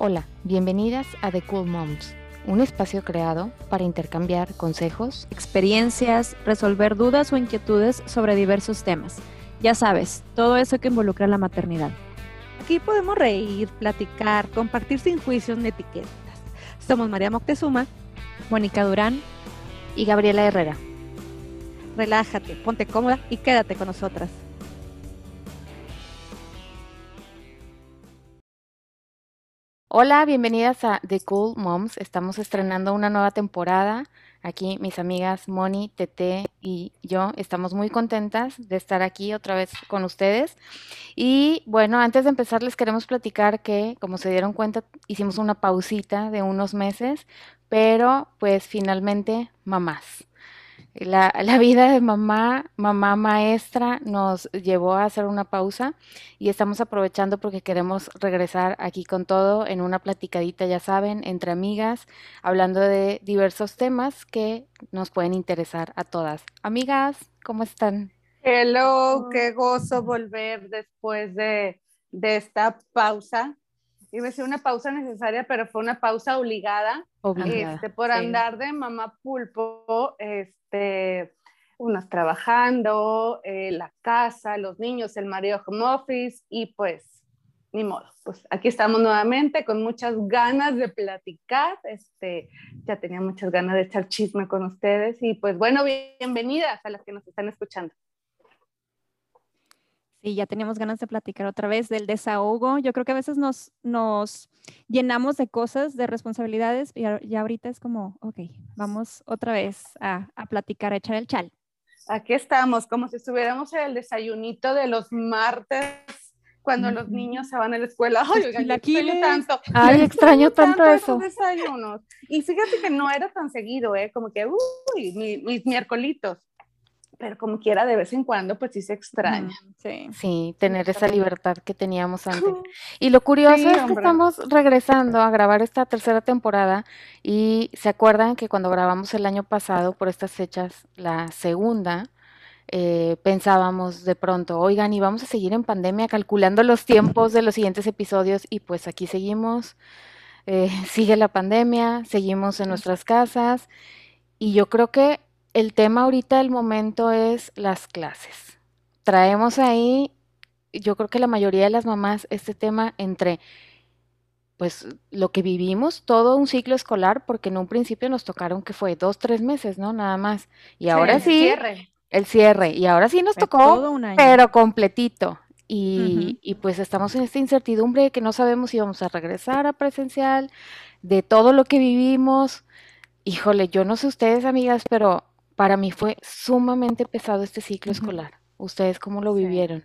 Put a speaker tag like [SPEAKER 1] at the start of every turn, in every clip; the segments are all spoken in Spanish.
[SPEAKER 1] Hola, bienvenidas a The Cool Moms, un espacio creado para intercambiar consejos,
[SPEAKER 2] experiencias, resolver dudas o inquietudes sobre diversos temas. Ya sabes, todo eso que involucra la maternidad.
[SPEAKER 3] Aquí podemos reír, platicar, compartir sin juicios ni etiquetas. Somos María Moctezuma,
[SPEAKER 2] Mónica Durán
[SPEAKER 1] y Gabriela Herrera.
[SPEAKER 3] Relájate, ponte cómoda y quédate con nosotras.
[SPEAKER 1] Hola, bienvenidas a The Cool Moms. Estamos estrenando una nueva temporada. Aquí mis amigas Moni, Tete y yo estamos muy contentas de estar aquí otra vez con ustedes. Y bueno, antes de empezar les queremos platicar que, como se dieron cuenta, hicimos una pausita de unos meses, pero pues finalmente mamás. La, la, vida de mamá, mamá maestra, nos llevó a hacer una pausa y estamos aprovechando porque queremos regresar aquí con todo en una platicadita, ya saben, entre amigas, hablando de diversos temas que nos pueden interesar a todas. Amigas, ¿cómo están?
[SPEAKER 4] Hello, qué gozo volver después de, de esta pausa iba a ser una pausa necesaria, pero fue una pausa obligada,
[SPEAKER 1] obligada
[SPEAKER 4] este, por andar de mamá pulpo, este, unas trabajando, eh, la casa, los niños, el marido home office y pues ni modo, pues aquí estamos nuevamente con muchas ganas de platicar, este, ya tenía muchas ganas de echar chisme con ustedes y pues bueno, bienvenidas a las que nos están escuchando.
[SPEAKER 2] Sí, ya teníamos ganas de platicar otra vez del desahogo. Yo creo que a veces nos, nos llenamos de cosas, de responsabilidades, y ya ahorita es como, ok, vamos otra vez a, a platicar, a echar el chal.
[SPEAKER 4] Aquí estamos, como si estuviéramos en el desayunito de los martes cuando los niños se van a la escuela. Ay, oigan, extraño tanto.
[SPEAKER 1] Ay, extraño tanto, eso.
[SPEAKER 4] Desayunos. Y fíjate que no era tan seguido, ¿eh? Como que, uy, mis, mis miércolitos pero como quiera, de vez en cuando, pues sí se extraña.
[SPEAKER 1] Sí, sí tener esa libertad que teníamos antes. Y lo curioso es que estamos regresando a grabar esta tercera temporada y se acuerdan que cuando grabamos el año pasado, por estas fechas, la segunda, eh, pensábamos de pronto, oigan, y vamos a seguir en pandemia calculando los tiempos de los siguientes episodios y pues aquí seguimos, eh, sigue la pandemia, seguimos en nuestras casas. Y yo creo que el tema ahorita del momento es las clases. Traemos ahí, yo creo que la mayoría de las mamás, este tema entre pues lo que vivimos, todo un ciclo escolar, porque en un principio nos tocaron que fue dos, tres meses, ¿no? Nada más. Y ahora sí, el cierre. El cierre. Y ahora sí nos tocó, pero completito. Y, y, pues estamos en esta incertidumbre de que no sabemos si vamos a regresar a presencial, de todo lo que vivimos. Híjole, yo no sé ustedes, amigas, pero para mí fue sumamente pesado este ciclo escolar. ¿Ustedes cómo lo vivieron?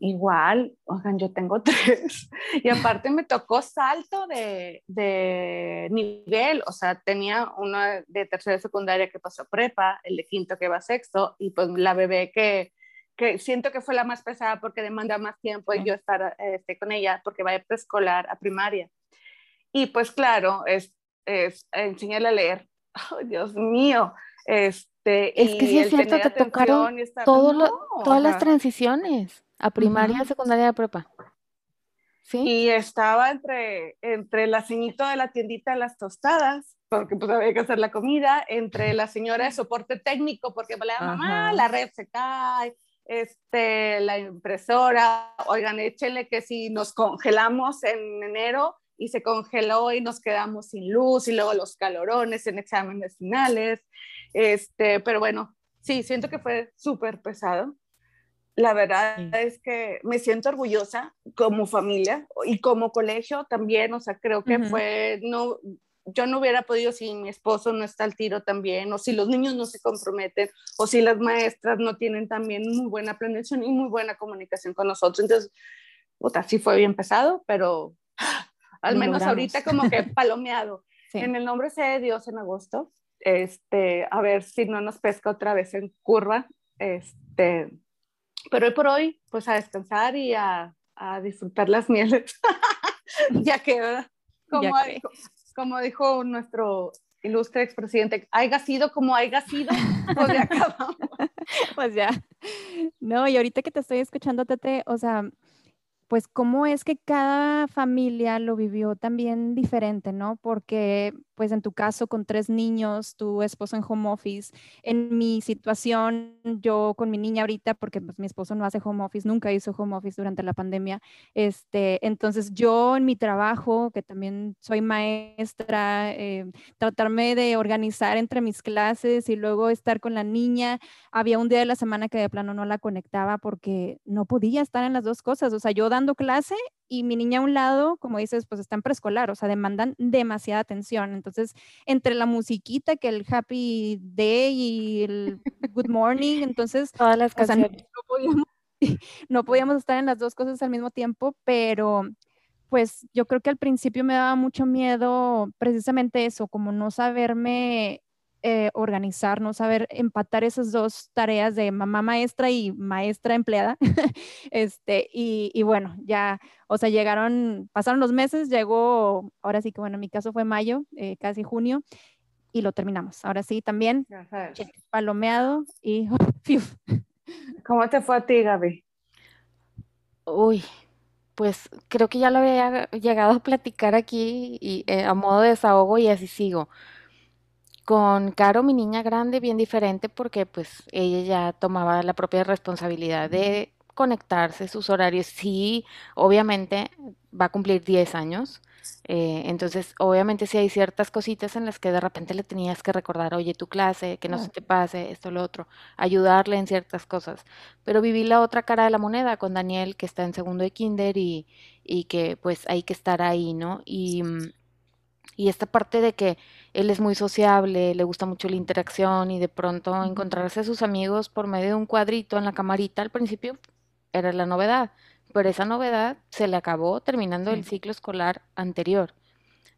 [SPEAKER 4] Igual, oigan, yo tengo tres. Y aparte me tocó salto de, de, nivel, o sea, tenía uno de tercera secundaria que pasó prepa, el de quinto que va a sexto, y pues la bebé que, que siento que fue la más pesada porque demanda más tiempo y yo estar este, con ella porque va de preescolar a primaria. Y pues claro, es, es enseñarle a leer. Oh, Dios mío, este,
[SPEAKER 1] es que sí es cierto, te tocaron todas las transiciones a primaria, secundaria, prepa.
[SPEAKER 4] ¿Sí? Y estaba entre, entre la ceñito de la tiendita de las tostadas, porque pues había que hacer la comida, entre la señora de soporte técnico, porque la mamá, la red se cae, este, la impresora, oigan, échele que si nos congelamos en enero y se congeló y nos quedamos sin luz y luego los calorones en exámenes finales, este, pero bueno, sí, siento que fue súper pesado. La verdad es que me siento orgullosa como familia y como colegio también, o sea, creo que fue, no, yo no hubiera podido si mi esposo no está al tiro también, o si los niños no se comprometen, o si las maestras no tienen también muy buena planeación y muy buena comunicación con nosotros. Entonces, puta, sí fue bien pesado, pero al menos ahorita como que palomeado. En el nombre sea de Dios en agosto, este, a ver si no nos pesca otra vez en curva, este, pero hoy por hoy, pues a descansar y a, a disfrutar las mieles, ya que, como, Dijo, como dijo nuestro ilustre expresidente, haya sido como haya sido, pues ya acabamos.
[SPEAKER 2] pues ya. No, y ahorita que te estoy escuchando, Tete, o sea, pues cómo es que cada familia lo vivió también diferente, ¿no? Porque pues en tu caso con tres niños, tu esposo en home office, en mi situación, yo con mi niña ahorita, porque pues, mi esposo no hace home office, nunca hizo home office durante la pandemia, este, entonces yo en mi trabajo, que también soy maestra, eh, tratarme de organizar entre mis clases y luego estar con la niña, había un día de la semana que de plano no la conectaba porque no podía estar en las dos cosas, o sea, yo dando clase y mi niña a un lado, como dices, pues está en preescolar, o sea, demandan demasiada atención. Entonces, entre la musiquita, que el Happy Day y el Good Morning, entonces,
[SPEAKER 1] todas las canciones.
[SPEAKER 2] no, podíamos, no podíamos estar en las dos cosas al mismo tiempo, pero pues yo creo que al principio me daba mucho miedo precisamente eso, como no saberme eh, organizar, no saber empatar esas dos tareas de mamá maestra y maestra empleada. este, y, bueno, ya, o sea, llegaron, pasaron los meses, llegó, ahora sí que bueno, en mi caso fue mayo, eh, casi junio, y lo terminamos. Ahora sí, también palomeado y...
[SPEAKER 4] ¿Cómo te fue a ti, Gaby?
[SPEAKER 1] Uy, pues creo que ya lo había llegado a platicar aquí y eh, a modo de desahogo y así sigo. Con Caro, mi niña grande, bien diferente porque pues ella ya tomaba la propia responsabilidad de conectarse, sus horarios. Sí, obviamente va a cumplir 10 años. Eh, entonces, obviamente sí hay ciertas cositas en las que de repente le tenías que recordar, oye, tu clase, que no se te pase, esto, lo otro, ayudarle en ciertas cosas. Pero viví la otra cara de la moneda con Daniel, que está en segundo de kinder y, y que pues hay que estar ahí, ¿no? Y y esta parte de que él es muy sociable, le gusta mucho la interacción y de pronto encontrarse a sus amigos por medio de un cuadrito en la camarita al principio era la novedad, pero esa novedad se le acabó terminando el ciclo escolar anterior.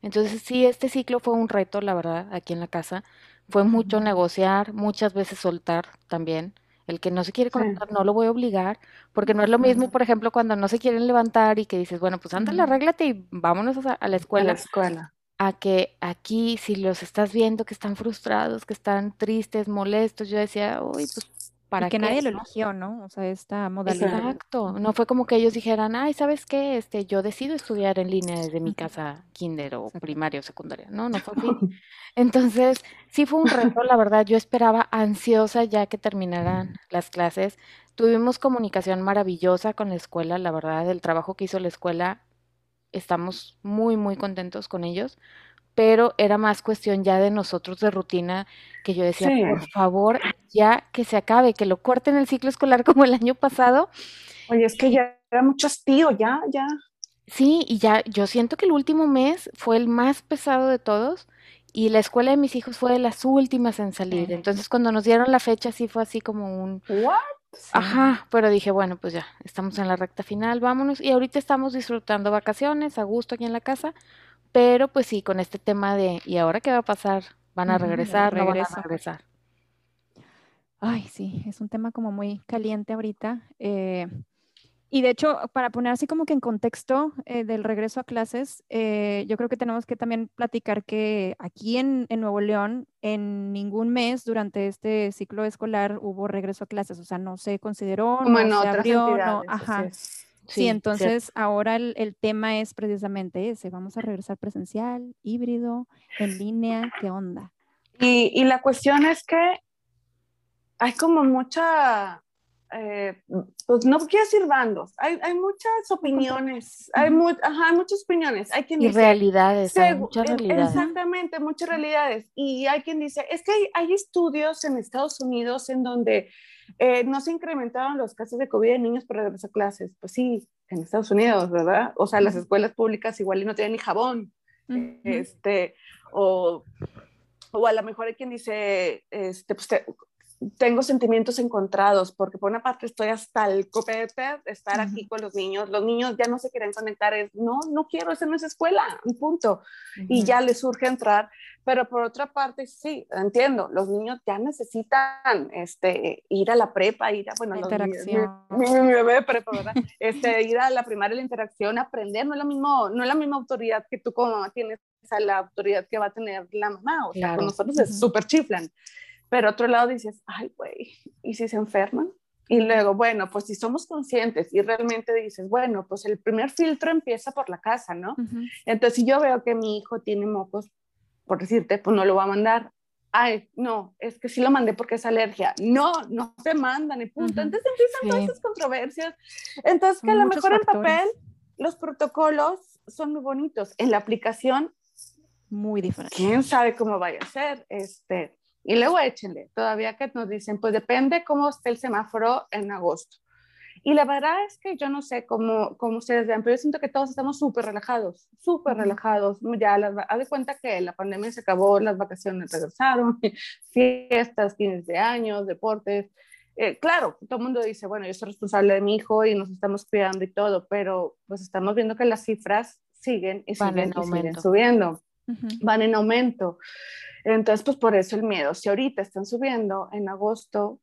[SPEAKER 1] Entonces sí, este ciclo fue un reto, la verdad, aquí en la casa. Fue mucho negociar, muchas veces soltar también. El que no se quiere conectar, no lo voy a obligar, porque no es lo mismo, por ejemplo, cuando no se quieren levantar y que dices, bueno, pues ándale, arréglate y vámonos a, a la escuela.
[SPEAKER 4] A la escuela
[SPEAKER 1] a que aquí si los estás viendo que están frustrados, que están tristes, molestos, yo decía, uy, pues para
[SPEAKER 2] que nadie lo eligió, ¿no? O sea, esta modalidad.
[SPEAKER 1] Exacto, no fue como que ellos dijeran, ay, ¿sabes qué? Este, yo decido estudiar en línea desde mi casa, kinder o primaria o secundaria, no, no fue así. Entonces, sí fue un reto, la verdad, yo esperaba ansiosa ya que terminaran las clases. Tuvimos comunicación maravillosa con la escuela, la verdad, el trabajo que hizo la escuela estamos muy, muy contentos con ellos, pero era más cuestión ya de nosotros de rutina que yo decía, por favor, ya que se acabe, que lo corten el ciclo escolar como el año pasado.
[SPEAKER 4] Oye, es que ya era mucho hastío, ya, ya.
[SPEAKER 1] Sí, y ya, yo siento que el último mes fue el más pesado de todos y la escuela de mis hijos fue de las últimas en salir. Entonces, cuando nos dieron la fecha, sí fue así como un...
[SPEAKER 4] ¿What?
[SPEAKER 1] Ajá, pero dije, bueno, pues ya, estamos en la recta final, vámonos. Y ahorita estamos disfrutando vacaciones, a gusto aquí en la casa, pero pues sí, con este tema de, ¿y ahora qué va a pasar? ¿Van a regresar? ¿No van a regresar?
[SPEAKER 2] Ay, sí, es un tema como muy caliente ahorita. Eh, y de hecho, para poner así como que en contexto eh, del regreso a clases, eh, yo creo que tenemos que también platicar que aquí en, Nuevo León, en ningún mes durante este ciclo escolar hubo regreso a clases, o sea, no se consideró,
[SPEAKER 4] como
[SPEAKER 2] no
[SPEAKER 4] se abrió, no,
[SPEAKER 2] ajá. Sí, entonces ahora el, tema es precisamente ese, vamos a regresar presencial, híbrido, en línea, ¿qué onda?
[SPEAKER 4] Y, y la cuestión es que hay como mucha eh, pues no quiero decir bandos, hay, hay muchas opiniones, hay, hay, muchas opiniones, hay quien
[SPEAKER 1] y realidades, hay muchas realidades.
[SPEAKER 4] Exactamente, muchas realidades. Y hay quien dice, es que hay, estudios en Estados Unidos en donde eh, no se incrementaron los casos de COVID en niños por regreso a clases. Pues sí, en Estados Unidos, ¿verdad? O sea, las escuelas públicas igual y no tienen ni jabón. Este, o, o a lo mejor hay quien dice, este, pues tengo sentimientos encontrados, porque por una parte estoy hasta el copete de estar aquí con los niños, los niños ya no se quieren conectar, es, no, no quiero, esa no es escuela, un punto, y ya les surge entrar, pero por otra parte, sí, entiendo, los niños ya necesitan este, ir a la prepa, ir a, bueno,
[SPEAKER 2] la interacción.
[SPEAKER 4] Mi, mi, bebé prepa, ¿verdad? Este, ir a la primaria, la interacción, aprender, no es, lo mismo, no es la misma autoridad que tú como mamá tienes, a la autoridad que va a tener la mamá, o sea, con nosotros es súper chiflan. Pero otro lado dices, ay, güey, ¿y si se enferman? Y luego, bueno, pues si somos conscientes y realmente dices, bueno, pues el primer filtro empieza por la casa, ¿no? Entonces, si yo veo que mi hijo tiene mocos, por decirte, pues no lo va a mandar. Ay, no, es que sí lo mandé porque es alergia. No, no se mandan y punto. Entonces empiezan todas esas controversias. Entonces, que a lo mejor en papel los protocolos son muy bonitos. En la aplicación,
[SPEAKER 2] muy diferente.
[SPEAKER 4] ¿Quién sabe cómo vaya a ser? Este, y luego échenle, todavía que nos dicen, pues depende cómo esté el semáforo en agosto. Y la verdad es que yo no sé cómo, cómo ustedes vean, pero yo siento que todos estamos súper relajados, súper relajados. Ya, las, haz de cuenta que la pandemia se acabó, las vacaciones regresaron, fiestas, fines de años, deportes. Eh, claro, todo el mundo dice, bueno, yo soy responsable de mi hijo y nos estamos cuidando y todo, pero pues estamos viendo que las cifras siguen y siguen, y siguen subiendo, van en aumento. Entonces, pues por eso el miedo. Si ahorita están subiendo en agosto,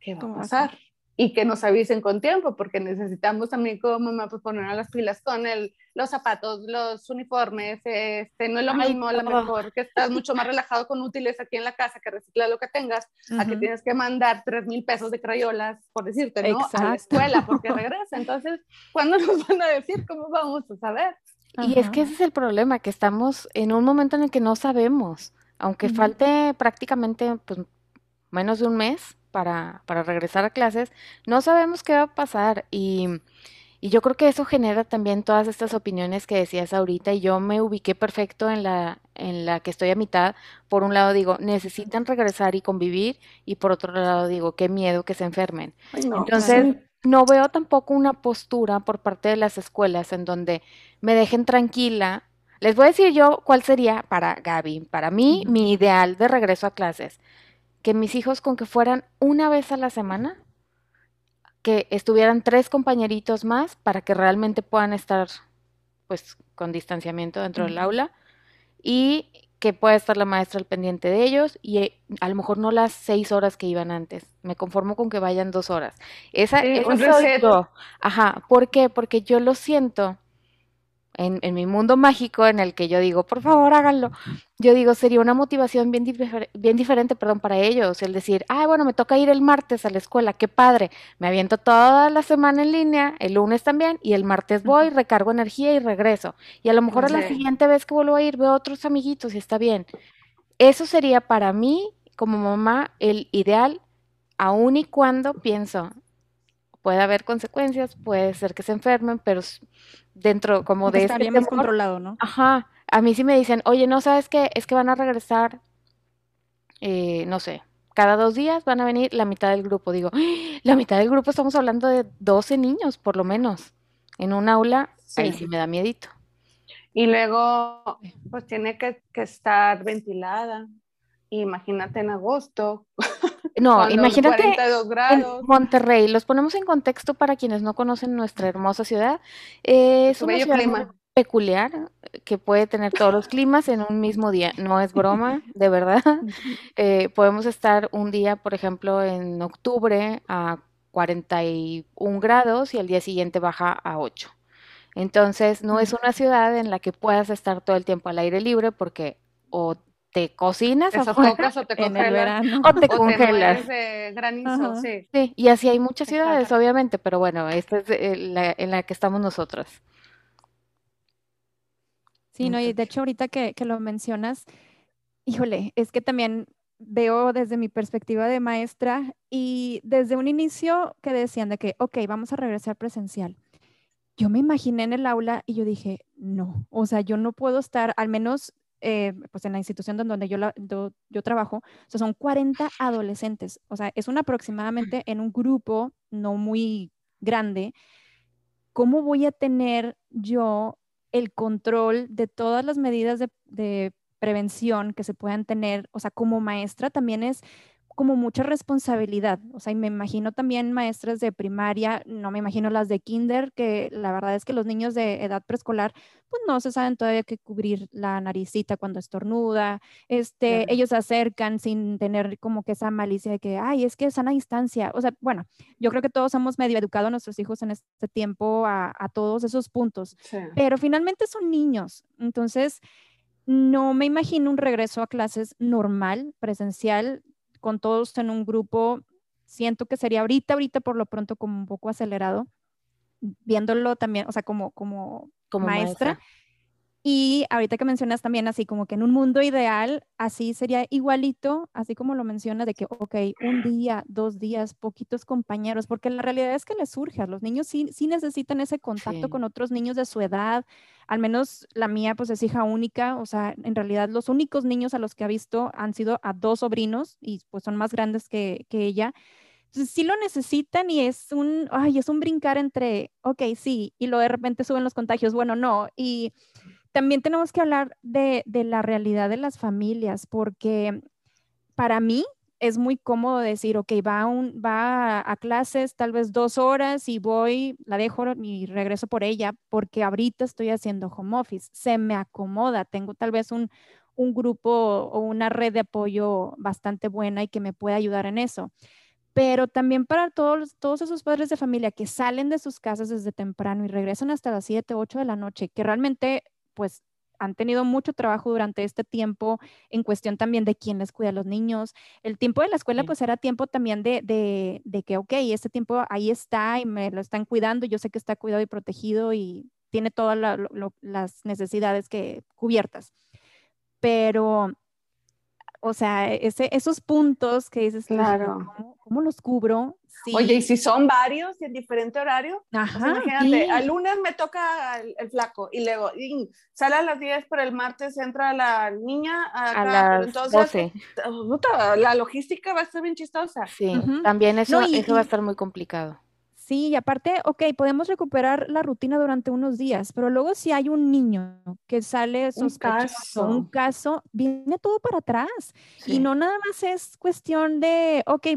[SPEAKER 4] ¿qué va a pasar? Y que nos avisen con tiempo, porque necesitamos también como mamá pues poner a las pilas con el, los zapatos, los uniformes, este, no es lo mismo, a lo mejor que estás mucho más relajado con útiles aquí en la casa, que reciclar lo que tengas, a que tienes que mandar tres mil pesos de crayolas, por decirte, ¿no? A la escuela, porque regresa. Entonces, ¿cuándo nos van a decir cómo vamos a saber?
[SPEAKER 1] Y es que ese es el problema, que estamos en un momento en el que no sabemos. Aunque falte prácticamente pues, menos de un mes para, para, regresar a clases, no sabemos qué va a pasar y, y, yo creo que eso genera también todas estas opiniones que decías ahorita y yo me ubiqué perfecto en la, en la que estoy a mitad. Por un lado digo, necesitan regresar y convivir y por otro lado digo, qué miedo que se enfermen. Entonces, no veo tampoco una postura por parte de las escuelas en donde me dejen tranquila les voy a decir yo cuál sería para Gaby, para mí, mi ideal de regreso a clases. Que mis hijos con que fueran una vez a la semana, que estuvieran tres compañeritos más para que realmente puedan estar pues con distanciamiento dentro del aula y que pueda estar la maestra al pendiente de ellos y eh, a lo mejor no las seis horas que iban antes. Me conformo con que vayan dos horas. Esa, es Ajá. ¿Por qué? Porque yo lo siento en, mi mundo mágico en el que yo digo, por favor, háganlo, yo digo, sería una motivación bien, bien diferente, perdón, para ellos, el decir, ah, bueno, me toca ir el martes a la escuela, qué padre, me aviento toda la semana en línea, el lunes también, y el martes voy, recargo energía y regreso. Y a lo mejor a la siguiente vez que vuelvo a ir veo otros amiguitos y está bien. Eso sería para mí, como mamá, el ideal, aun y cuando pienso, puede haber consecuencias, puede ser que se enfermen, pero dentro como de
[SPEAKER 2] estaría este más controlado, ¿no?
[SPEAKER 1] Ajá. A mí sí me dicen, oye, no sabes qué, es que van a regresar, eh, no sé, cada dos días van a venir la mitad del grupo. Digo, ¡Ah! la mitad del grupo estamos hablando de 12 niños, por lo menos, en un aula, ahí sí me da miedito.
[SPEAKER 4] Y luego, pues tiene que, que estar ventilada. Imagínate en agosto.
[SPEAKER 1] No, imagínate en Monterrey, los ponemos en contexto para quienes no conocen nuestra hermosa ciudad. Eh, es una ciudad peculiar que puede tener todos los climas en un mismo día. No es broma, de verdad. Eh, podemos estar un día, por ejemplo, en octubre a 41 grados y el día siguiente baja a 8. Entonces, no es una ciudad en la que puedas estar todo el tiempo al aire libre porque o te cocinas
[SPEAKER 4] o te congelas.
[SPEAKER 1] O te congelas.
[SPEAKER 4] granizo, sí.
[SPEAKER 1] sí. y así hay muchas ciudades, obviamente, pero bueno, esta es eh, la, en la que estamos nosotros.
[SPEAKER 2] Sí, no, y de hecho ahorita que, que lo mencionas, híjole, es que también veo desde mi perspectiva de maestra y desde un inicio que decían de que, ok, vamos a regresar presencial. Yo me imaginé en el aula y yo dije, no, o sea, yo no puedo estar, al menos eh, pues en la institución donde yo, yo, trabajo, o sea, son 40 adolescentes, o sea, es un aproximadamente en un grupo no muy grande. ¿Cómo voy a tener yo el control de todas las medidas de, de prevención que se puedan tener? O sea, como maestra también es como mucha responsabilidad. O sea, y me imagino también maestras de primaria, no me imagino las de kinder, que la verdad es que los niños de edad preescolar, pues no se saben todavía que cubrir la naricita cuando estornuda. Este, ellos se acercan sin tener como que esa malicia de que, ay, es que es sana distancia. O sea, bueno, yo creo que todos hemos medio educado a nuestros hijos en este tiempo a, todos esos puntos, pero finalmente son niños. Entonces, no me imagino un regreso a clases normal, presencial, con todos en un grupo siento que sería ahorita, ahorita por lo pronto como un poco acelerado, viéndolo también, o sea, como, como, maestra. Y ahorita que mencionas también así como que en un mundo ideal, así sería igualito, así como lo menciona de que, ok, un día, dos días, poquitos compañeros, porque la realidad es que les surge, a los niños sí, sí necesitan ese contacto con otros niños de su edad, al menos la mía pues es hija única, o sea, en realidad los únicos niños a los que ha visto han sido a dos sobrinos y pues son más grandes que, que ella. Entonces sí lo necesitan y es un, ay, es un brincar entre, ok, sí, y luego de repente suben los contagios, bueno, no, y también tenemos que hablar de, la realidad de las familias, porque para mí es muy cómodo decir, ok, va, un, va a, clases tal vez dos horas y voy, la dejo y regreso por ella, porque ahorita estoy haciendo home office, se me acomoda, tengo tal vez un, un grupo o una red de apoyo bastante buena y que me pueda ayudar en eso. Pero también para todos, todos esos padres de familia que salen de sus casas desde temprano y regresan hasta las 7, 8 de la noche, que realmente pues han tenido mucho trabajo durante este tiempo en cuestión también de quién les cuida a los niños. El tiempo de la escuela pues era tiempo también de, de, de, que, ok, este tiempo ahí está y me lo están cuidando, yo sé que está cuidado y protegido y tiene todas las necesidades que cubiertas. Pero o sea, ese, esos puntos que dices,
[SPEAKER 4] claro.
[SPEAKER 2] ¿cómo, los cubro?
[SPEAKER 4] Oye, y si son varios y en diferente horario, Ajá, imagínate, al lunes me toca el, flaco y luego sale a las 10, pero el martes entra la niña
[SPEAKER 1] a las entonces,
[SPEAKER 4] 12. la logística va a ser bien chistosa.
[SPEAKER 1] Sí, también eso, eso va a estar muy complicado.
[SPEAKER 2] Sí, y aparte, ok, podemos recuperar la rutina durante unos días, pero luego si hay un niño que sale sospechoso, un caso, un caso viene todo para atrás. Y no nada más es cuestión de, ok,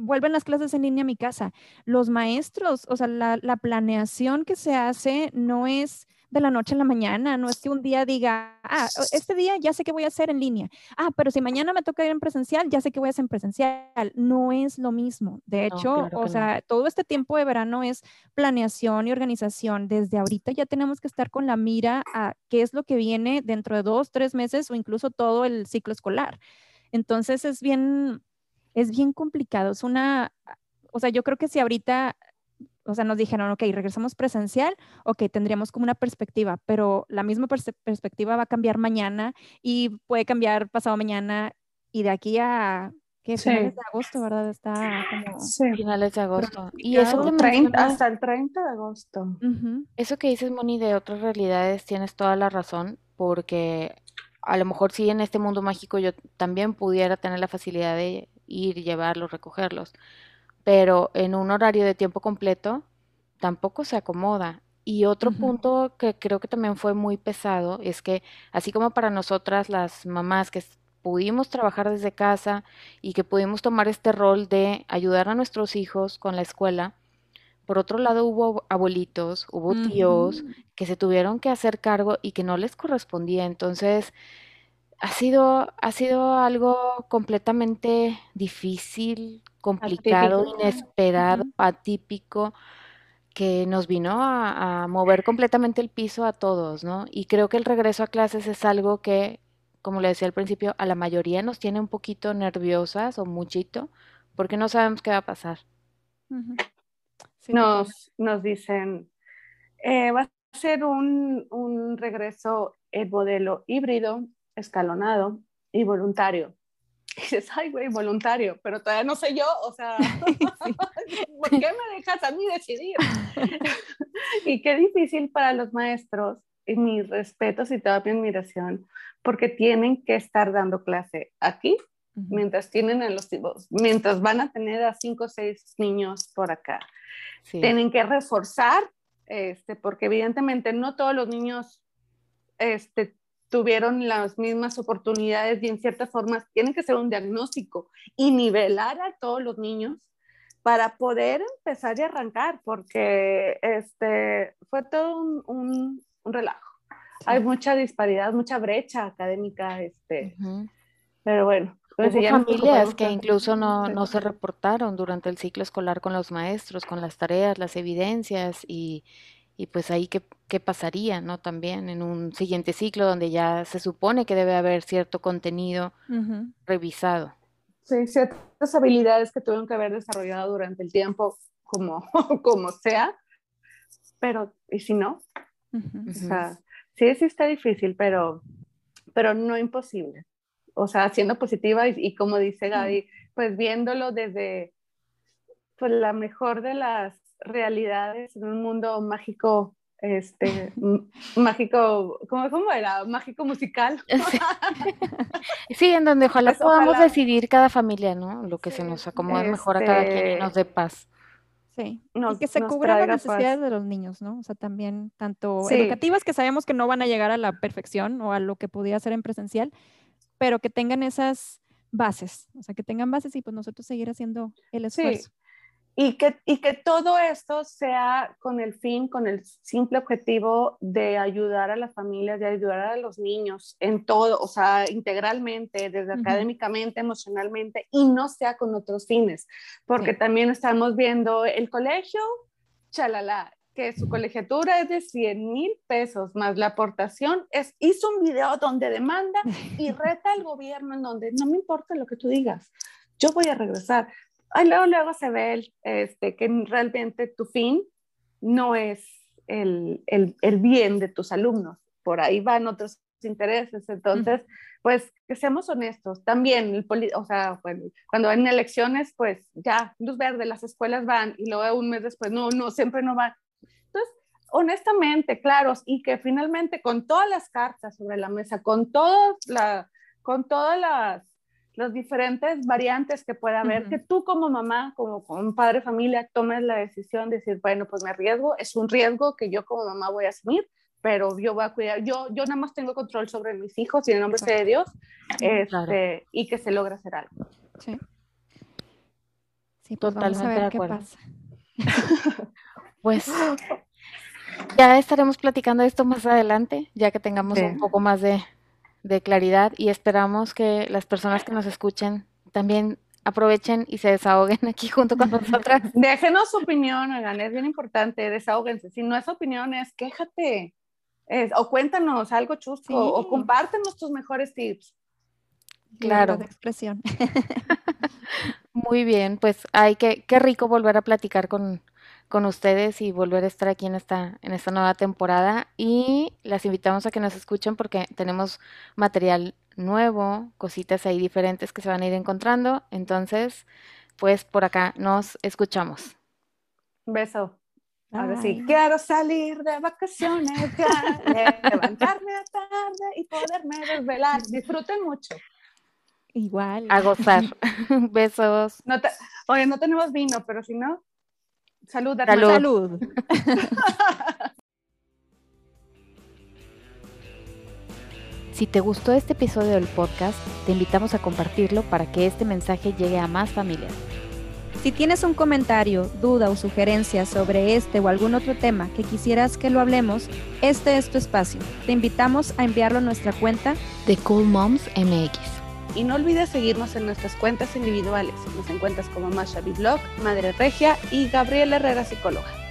[SPEAKER 2] vuelven las clases en línea a mi casa. Los maestros, o sea, la, la planeación que se hace no es de la noche a la mañana, no es que un día diga, ah, este día ya sé que voy a hacer en línea, ah, pero si mañana me toca ir en presencial, ya sé que voy a hacer en presencial, no es lo mismo. De hecho, o sea, todo este tiempo de verano es planeación y organización. Desde ahorita ya tenemos que estar con la mira a qué es lo que viene dentro de dos, tres meses o incluso todo el ciclo escolar. Entonces es bien, es bien complicado. Es una, o sea, yo creo que si ahorita o sea, nos dijeron, ok, regresamos presencial, ok, tendríamos como una perspectiva, pero la misma perspectiva va a cambiar mañana y puede cambiar pasado mañana y de aquí a que finales de agosto, ¿verdad? Está como
[SPEAKER 1] finales de agosto.
[SPEAKER 4] Y eso hasta el 30 de agosto.
[SPEAKER 1] Eso que dices, Moni, de otras realidades, tienes toda la razón, porque a lo mejor sí en este mundo mágico yo también pudiera tener la facilidad de ir, llevarlos, recogerlos pero en un horario de tiempo completo tampoco se acomoda. Y otro punto que creo que también fue muy pesado es que así como para nosotras las mamás que pudimos trabajar desde casa y que pudimos tomar este rol de ayudar a nuestros hijos con la escuela, por otro lado hubo abuelitos, hubo tíos que se tuvieron que hacer cargo y que no les correspondía. Entonces, ha sido, ha sido algo completamente difícil, complicado, inesperado, atípico, que nos vino a, mover completamente el piso a todos, ¿no? Y creo que el regreso a clases es algo que, como le decía al principio, a la mayoría nos tiene un poquito nerviosas o muchito, porque no sabemos qué va a pasar.
[SPEAKER 4] nos, nos dicen, eh, va a ser un, un regreso el modelo híbrido escalonado y voluntario. Y dices, ay, güey, voluntario, pero todavía no sé yo, o sea, ¿por qué me dejas a mí decidir? y qué difícil para los maestros, y mis respetos y toda mi admiración, porque tienen que estar dando clase aquí, mientras tienen a los mientras van a tener a cinco o seis niños por acá. Tienen que reforzar, este, porque evidentemente no todos los niños este, tuvieron las mismas oportunidades y en ciertas formas tienen que ser un diagnóstico y nivelar a todos los niños para poder empezar y arrancar, porque este, fue todo un, un, relajo. Hay mucha disparidad, mucha brecha académica, este, pero bueno.
[SPEAKER 1] Pues Hubo familias que incluso no, no se reportaron durante el ciclo escolar con los maestros, con las tareas, las evidencias y, y pues ahí qué, qué pasaría, ¿no? También en un siguiente ciclo donde ya se supone que debe haber cierto contenido revisado.
[SPEAKER 4] sí, ciertas habilidades que tuvieron que haber desarrollado durante el tiempo, como, como sea, pero, ¿y si no? O sea, sí, sí está difícil, pero, pero no imposible. O sea, siendo positiva y, como dice Gaby, pues viéndolo desde pues, la mejor de las realidades en un mundo mágico este mágico, ¿cómo, ¿cómo, era? Mágico musical.
[SPEAKER 1] Sí, en donde ojalá pues podamos decidir cada familia, ¿no? Lo que se nos acomode mejor a cada quien y nos dé paz.
[SPEAKER 2] Sí, y que se cubran las necesidades de los niños, ¿no? O sea, también tanto educativas que sabemos que no van a llegar a la perfección o a lo que pudiera ser en presencial, pero que tengan esas bases, o sea, que tengan bases y pues nosotros seguir haciendo el esfuerzo.
[SPEAKER 4] Y que, y que todo esto sea con el fin, con el simple objetivo de ayudar a las familias, de ayudar a los niños en todo, o sea, integralmente, desde académicamente, emocionalmente, y no sea con otros fines, porque también estamos viendo el colegio, chalala, que su colegiatura es de 100 mil pesos, más la aportación, es, hizo un video donde demanda y reta al gobierno en donde no me importa lo que tú digas, yo voy a regresar luego, luego se ve este, que realmente tu fin no es el, el, el, bien de tus alumnos, por ahí van otros intereses, entonces, pues que seamos honestos, también, el o sea, cuando en elecciones, pues ya, luz verde, las escuelas van y luego un mes después, no, no, siempre no van. Entonces, honestamente, claros, y que finalmente con todas las cartas sobre la mesa, con, todos la, con todas las las diferentes variantes que pueda haber, que tú como mamá, como, como padre familia, tomes la decisión de decir, bueno, pues me arriesgo, es un riesgo que yo como mamá voy a asumir, pero yo voy a cuidar, yo, yo nada más tengo control sobre mis hijos y en el nombre de Dios, este, y que se logra hacer algo.
[SPEAKER 2] Sí. Sí, pues Totalmente de acuerdo.
[SPEAKER 1] pues ya estaremos platicando esto más adelante, ya que tengamos un poco más de, de claridad y esperamos que las personas que nos escuchen también aprovechen y se desahoguen aquí junto con nosotras.
[SPEAKER 4] Déjenos su opinión, oigan, es bien importante, desahóguense. Si no es opinión, es quéjate. o cuéntanos algo chusco, o compártenos tus mejores tips.
[SPEAKER 2] Claro. De expresión.
[SPEAKER 1] Muy bien, pues hay que, qué rico volver a platicar con, con ustedes y volver a estar aquí en esta, en esta nueva temporada. Y las invitamos a que nos escuchen porque tenemos material nuevo, cositas ahí diferentes que se van a ir encontrando. Entonces, pues por acá nos escuchamos.
[SPEAKER 4] Beso. Ahora sí, quiero salir de vacaciones ya, levantarme a tarde y poderme desvelar. Disfruten mucho.
[SPEAKER 2] Igual.
[SPEAKER 1] A gozar. Besos.
[SPEAKER 4] No Oye, no tenemos vino, pero si no, Salud,
[SPEAKER 2] Salud.
[SPEAKER 1] Si te gustó este episodio del podcast, te invitamos a compartirlo para que este mensaje llegue a más familias.
[SPEAKER 2] Si tienes un comentario, duda o sugerencia sobre este o algún otro tema que quisieras que lo hablemos, este es tu espacio. Te invitamos a enviarlo a nuestra cuenta
[SPEAKER 1] de Cool Moms MX.
[SPEAKER 4] Y no olvides seguirnos en nuestras cuentas individuales. Nos encuentras como Masha Blog, Madre Regia y Gabriela Herrera Psicóloga.